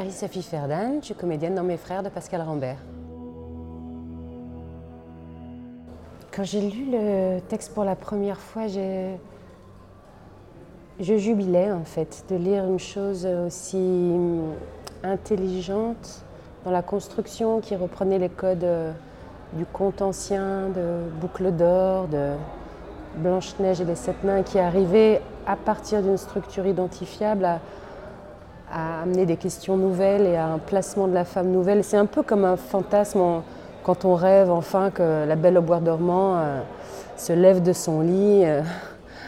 Marie-Sophie Ferdan, je suis comédienne dans Mes Frères de Pascal Rambert. Quand j'ai lu le texte pour la première fois, je jubilais en fait de lire une chose aussi intelligente dans la construction qui reprenait les codes du conte ancien, de Boucle d'or, de Blanche-Neige et les Sept Nains, qui arrivait à partir d'une structure identifiable à, amener des questions nouvelles et à un placement de la femme nouvelle. C'est un peu comme un fantasme quand on rêve enfin que la belle au bois dormant euh, se lève de son lit, euh,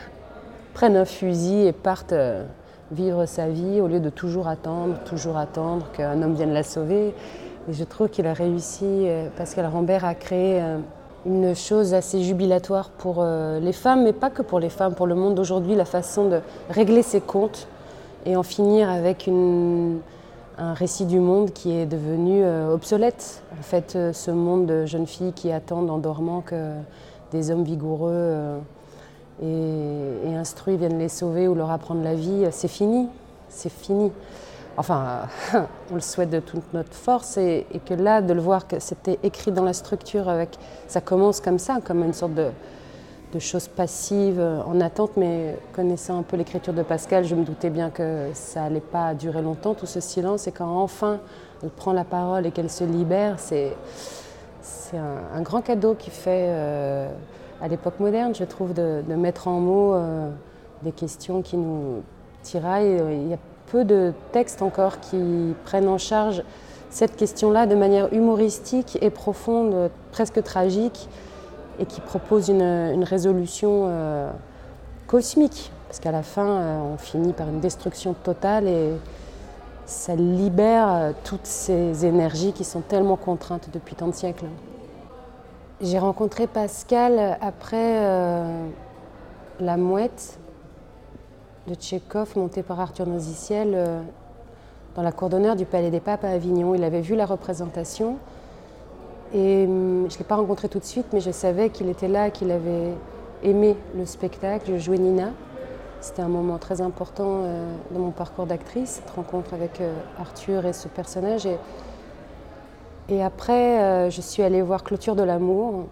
prenne un fusil et parte euh, vivre sa vie au lieu de toujours attendre, toujours attendre qu'un homme vienne la sauver. Et je trouve qu'il a réussi, Pascal Rambert, à créer une chose assez jubilatoire pour les femmes, mais pas que pour les femmes, pour le monde d'aujourd'hui, la façon de régler ses comptes et en finir avec un récit du monde qui est devenu euh, obsolète. En fait, euh, ce monde de jeunes filles qui attendent en dormant que des hommes vigoureux euh, et, instruits viennent les sauver ou leur apprendre la vie, c'est fini. C'est fini. Enfin, on le souhaite de toute notre force et, et que là, de le voir que c'était écrit dans la structure avec, ça commence comme ça, comme une sorte de, de choses passives euh, en attente, mais connaissant un peu l'écriture de Pascal, je me doutais bien que ça n'allait pas durer longtemps, tout ce silence. Et quand enfin elle prend la parole et qu'elle se libère, c'est un, grand cadeau qui fait euh, à l'époque moderne, je trouve, de, mettre en mots euh, des questions qui nous tiraillent. Il y a peu de textes encore qui prennent en charge cette question-là de manière humoristique et profonde, presque tragique et qui propose une, résolution euh, cosmique. Parce qu'à la fin, euh, on finit par une destruction totale et ça libère euh, toutes ces énergies qui sont tellement contraintes depuis tant de siècles. J'ai rencontré Pascal après La Mouette de Tchékov, montée par Arthur Noziciel, dans la cour d'honneur du Palais des Papes à Avignon. Il avait vu la représentation hum, je ne l'ai pas rencontré tout de suite, mais je savais qu'il était là, qu'il avait aimé le spectacle. Je jouais Nina. C'était un moment très important euh, dans mon parcours d'actrice, cette rencontre avec euh, Arthur et ce personnage. Et, et après, euh, je suis allée voir Clôture de l'amour.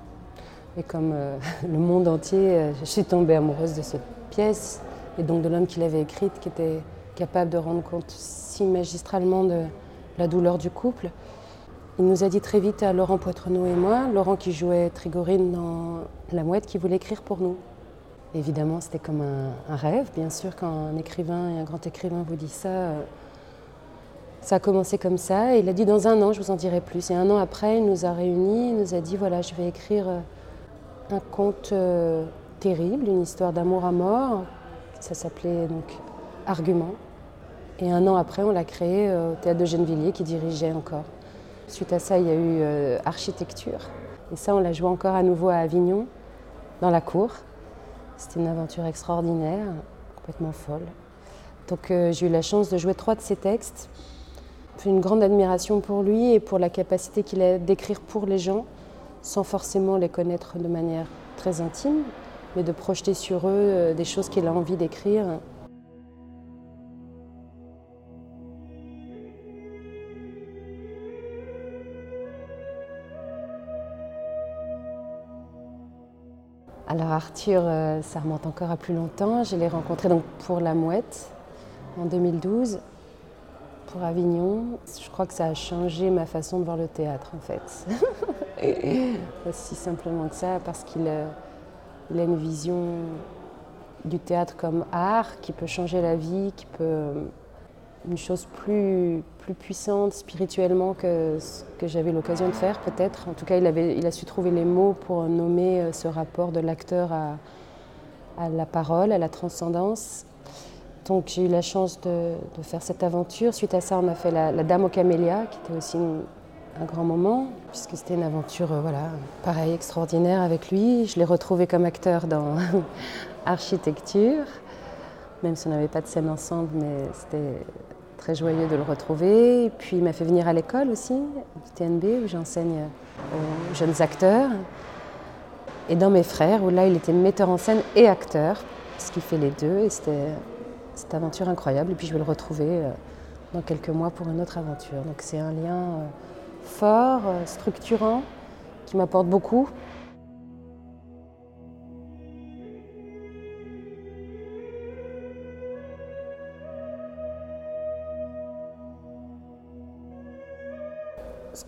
Et comme le monde entier, je suis tombée amoureuse de cette pièce et donc de l'homme qui l'avait écrite, qui était capable de rendre compte si magistralement de la douleur du couple. Il nous a dit très vite à Laurent Poitrenaud et moi, Laurent qui jouait Trigorine dans La Mouette, qui voulait écrire pour nous. Évidemment, c'était comme un, rêve, bien sûr, quand un écrivain et un grand écrivain vous dit ça. Euh, ça a commencé comme ça. Et il a dit dans un an, je vous en dirai plus. Et un an après, il nous a réunis, il nous a dit voilà, je vais écrire euh, un conte euh, terrible, une histoire d'amour à mort. Ça s'appelait donc Argument. Et un an après, on l'a créé au théâtre de Gennevilliers, qui dirigeait encore. Suite à ça, il y a eu euh, architecture. Et ça, on l'a joué encore à nouveau à Avignon, dans la cour. C'était une aventure extraordinaire, complètement folle. Donc euh, j'ai eu la chance de jouer trois de ses textes. Une grande admiration pour lui et pour la capacité qu'il a d'écrire pour les gens, sans forcément les connaître de manière très intime, mais de projeter sur eux euh, des choses qu'il a envie d'écrire Alors Arthur, euh, ça remonte encore à plus longtemps. Je l'ai rencontré donc pour La Mouette en 2012, pour Avignon. Je crois que ça a changé ma façon de voir le théâtre en fait. Aussi simplement que ça, parce qu'il a, une vision du théâtre comme art qui peut changer la vie, qui peut une chose plus, plus puissante spirituellement que ce que j'avais l'occasion de faire peut-être. En tout cas, il, avait, il a su trouver les mots pour nommer euh, ce rapport de l'acteur à, à, la parole, à la transcendance. Donc j'ai eu la chance de, de, faire cette aventure. Suite à ça, on a fait La, Dame aux Camélias, qui était aussi un grand moment, puisque c'était une aventure, euh, voilà, pareil, extraordinaire avec lui. Je l'ai retrouvé comme acteur dans Architecture même si on n'avait pas de scène ensemble, mais c'était très joyeux de le retrouver. Et puis il m'a fait venir à l'école aussi, du TNB, où j'enseigne aux jeunes acteurs. Et dans mes frères, où là il était metteur en scène et acteur, ce qui fait les deux. Et c'était cette aventure incroyable. Et puis je vais le retrouver euh, dans quelques mois pour une autre aventure. Donc c'est un lien euh, fort, euh, structurant, qui m'apporte beaucoup.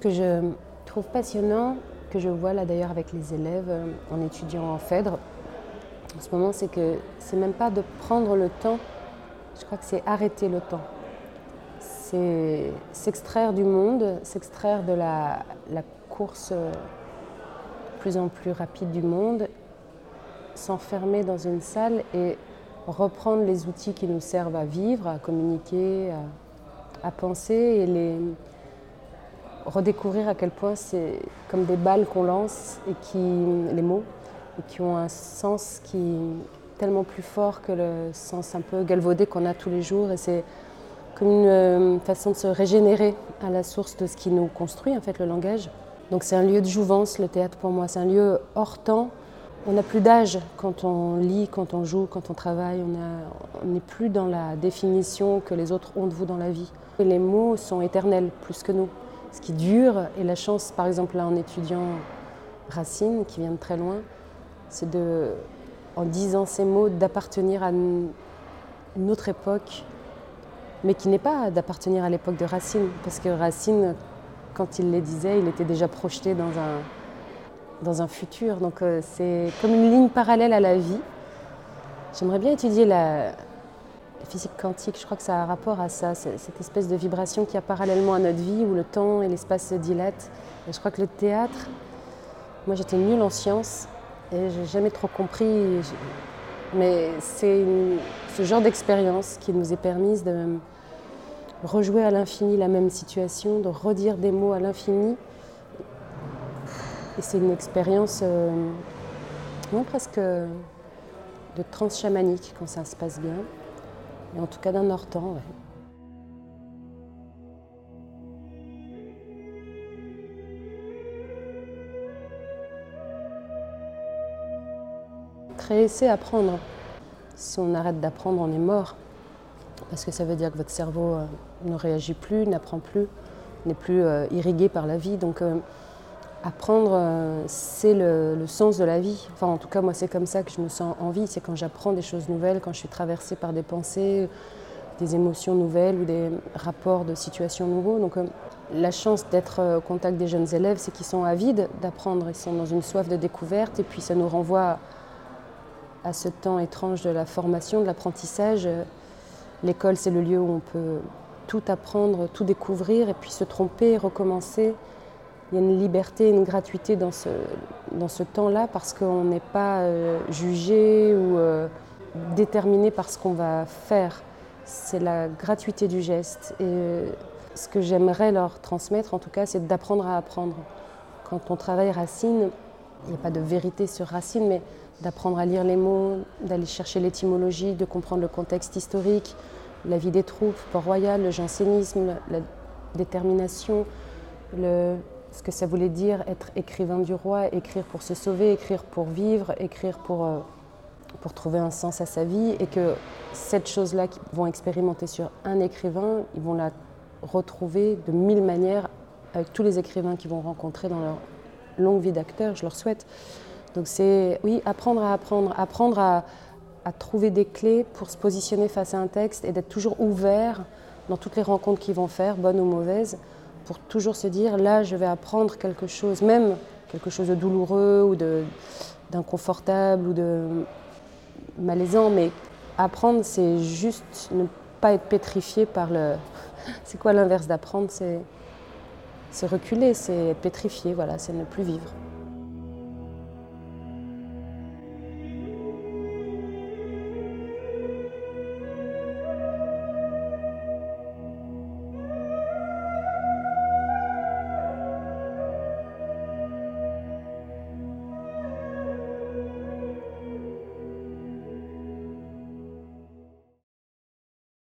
Que je trouve passionnant, que je vois là d'ailleurs avec les élèves euh, en étudiant en Phèdre, en ce moment, c'est que c'est même pas de prendre le temps, je crois que c'est arrêter le temps. C'est s'extraire du monde, s'extraire de la, course de euh, plus en plus rapide du monde, s'enfermer dans une salle et reprendre les outils qui nous servent à vivre, à communiquer, à, à penser et les, redécouvrir à quel point c'est comme des balles qu'on lance et qui, les mots, et qui ont un sens qui est tellement plus fort que le sens un peu galvaudé qu'on a tous les jours. Et c'est comme une euh, façon de se régénérer à la source de ce qui nous construit, en fait, le langage. Donc c'est un lieu de jouvence, le théâtre pour moi. C'est un lieu hors temps. On n'a plus d'âge quand on lit, quand on joue, quand on travaille. On n'est plus dans la définition que les autres ont de vous dans la vie. Et les mots sont éternels plus que nous ce qui dure. Et la chance, par exemple, là, en étudiant Racine, qui vient de très loin, c'est de, en disant ces mots, d'appartenir à une, autre époque, mais qui n'est pas d'appartenir à l'époque de Racine, parce que Racine, quand il les disait, il était déjà projeté dans un, futur. Donc euh, c'est comme une ligne parallèle à la vie. J'aimerais bien étudier la, physique quantique, je crois que ça a rapport à ça, cette espèce de vibration qui a parallèlement à notre vie, où le temps et l'espace se dilatent. Je crois que le théâtre, moi j'étais nulle en sciences et j'ai jamais trop compris, mais c'est ce genre d'expérience qui nous est permise de rejouer à l'infini la même situation, de redire des mots à l'infini. Et c'est une expérience euh, presque de trans-chamanique quand ça se passe bien en tout cas d'un hors-temps. Créer, c'est apprendre. Si on arrête d'apprendre, on est mort. Parce que ça veut dire que votre cerveau euh, ne réagit plus, n'apprend plus, n'est plus euh, irrigué par la vie. Donc euh, apprendre, c'est le, sens de la vie. En tout cas, moi, c'est comme ça que je me sens en vie. C'est quand j'apprends des choses nouvelles, quand je suis traversée par des pensées, des émotions nouvelles ou des rapports de situations nouveaux. Donc, la chance d'être au contact des jeunes élèves, c'est qu'ils sont avides d'apprendre. Ils sont dans une soif de découverte. Et puis, ça nous renvoie à ce temps étrange de la formation, de l'apprentissage. L'école, c'est le lieu où on peut tout apprendre, tout découvrir, et puis se tromper, recommencer. Il y a une liberté, une gratuité dans ce, dans ce temps-là parce qu'on n'est pas euh, jugé ou euh, déterminé par ce qu'on va faire. C'est la gratuité du geste. Et euh, ce que j'aimerais leur transmettre, en tout cas, c'est d'apprendre à apprendre. Quand on travaille Racine, il n'y a pas de vérité sur Racine, mais d'apprendre à lire les mots, d'aller chercher l'étymologie, de comprendre le contexte historique, la vie des troupes, Port-Royal, le jansénisme, la détermination, le, ce que ça voulait dire être écrivain du roi, écrire pour se sauver, écrire pour vivre, écrire pour, euh, trouver un sens à sa vie, et que cette chose-là qu'ils vont expérimenter sur un écrivain, ils vont la retrouver de mille manières avec tous les écrivains qu'ils vont rencontrer dans leur longue vie d'acteur, je leur souhaite. Donc c'est, oui, apprendre à apprendre, apprendre à, à trouver des clés pour se positionner face à un texte et d'être toujours ouvert dans toutes les rencontres qu'ils vont faire, bonnes ou mauvaises, pour toujours se dire là je vais apprendre quelque chose, même quelque chose de douloureux ou d'inconfortable ou de malaisant, mais apprendre c'est juste ne pas être pétrifié par le. C'est quoi l'inverse d'apprendre? C'est reculer, c'est être pétrifié, voilà, c'est ne plus vivre.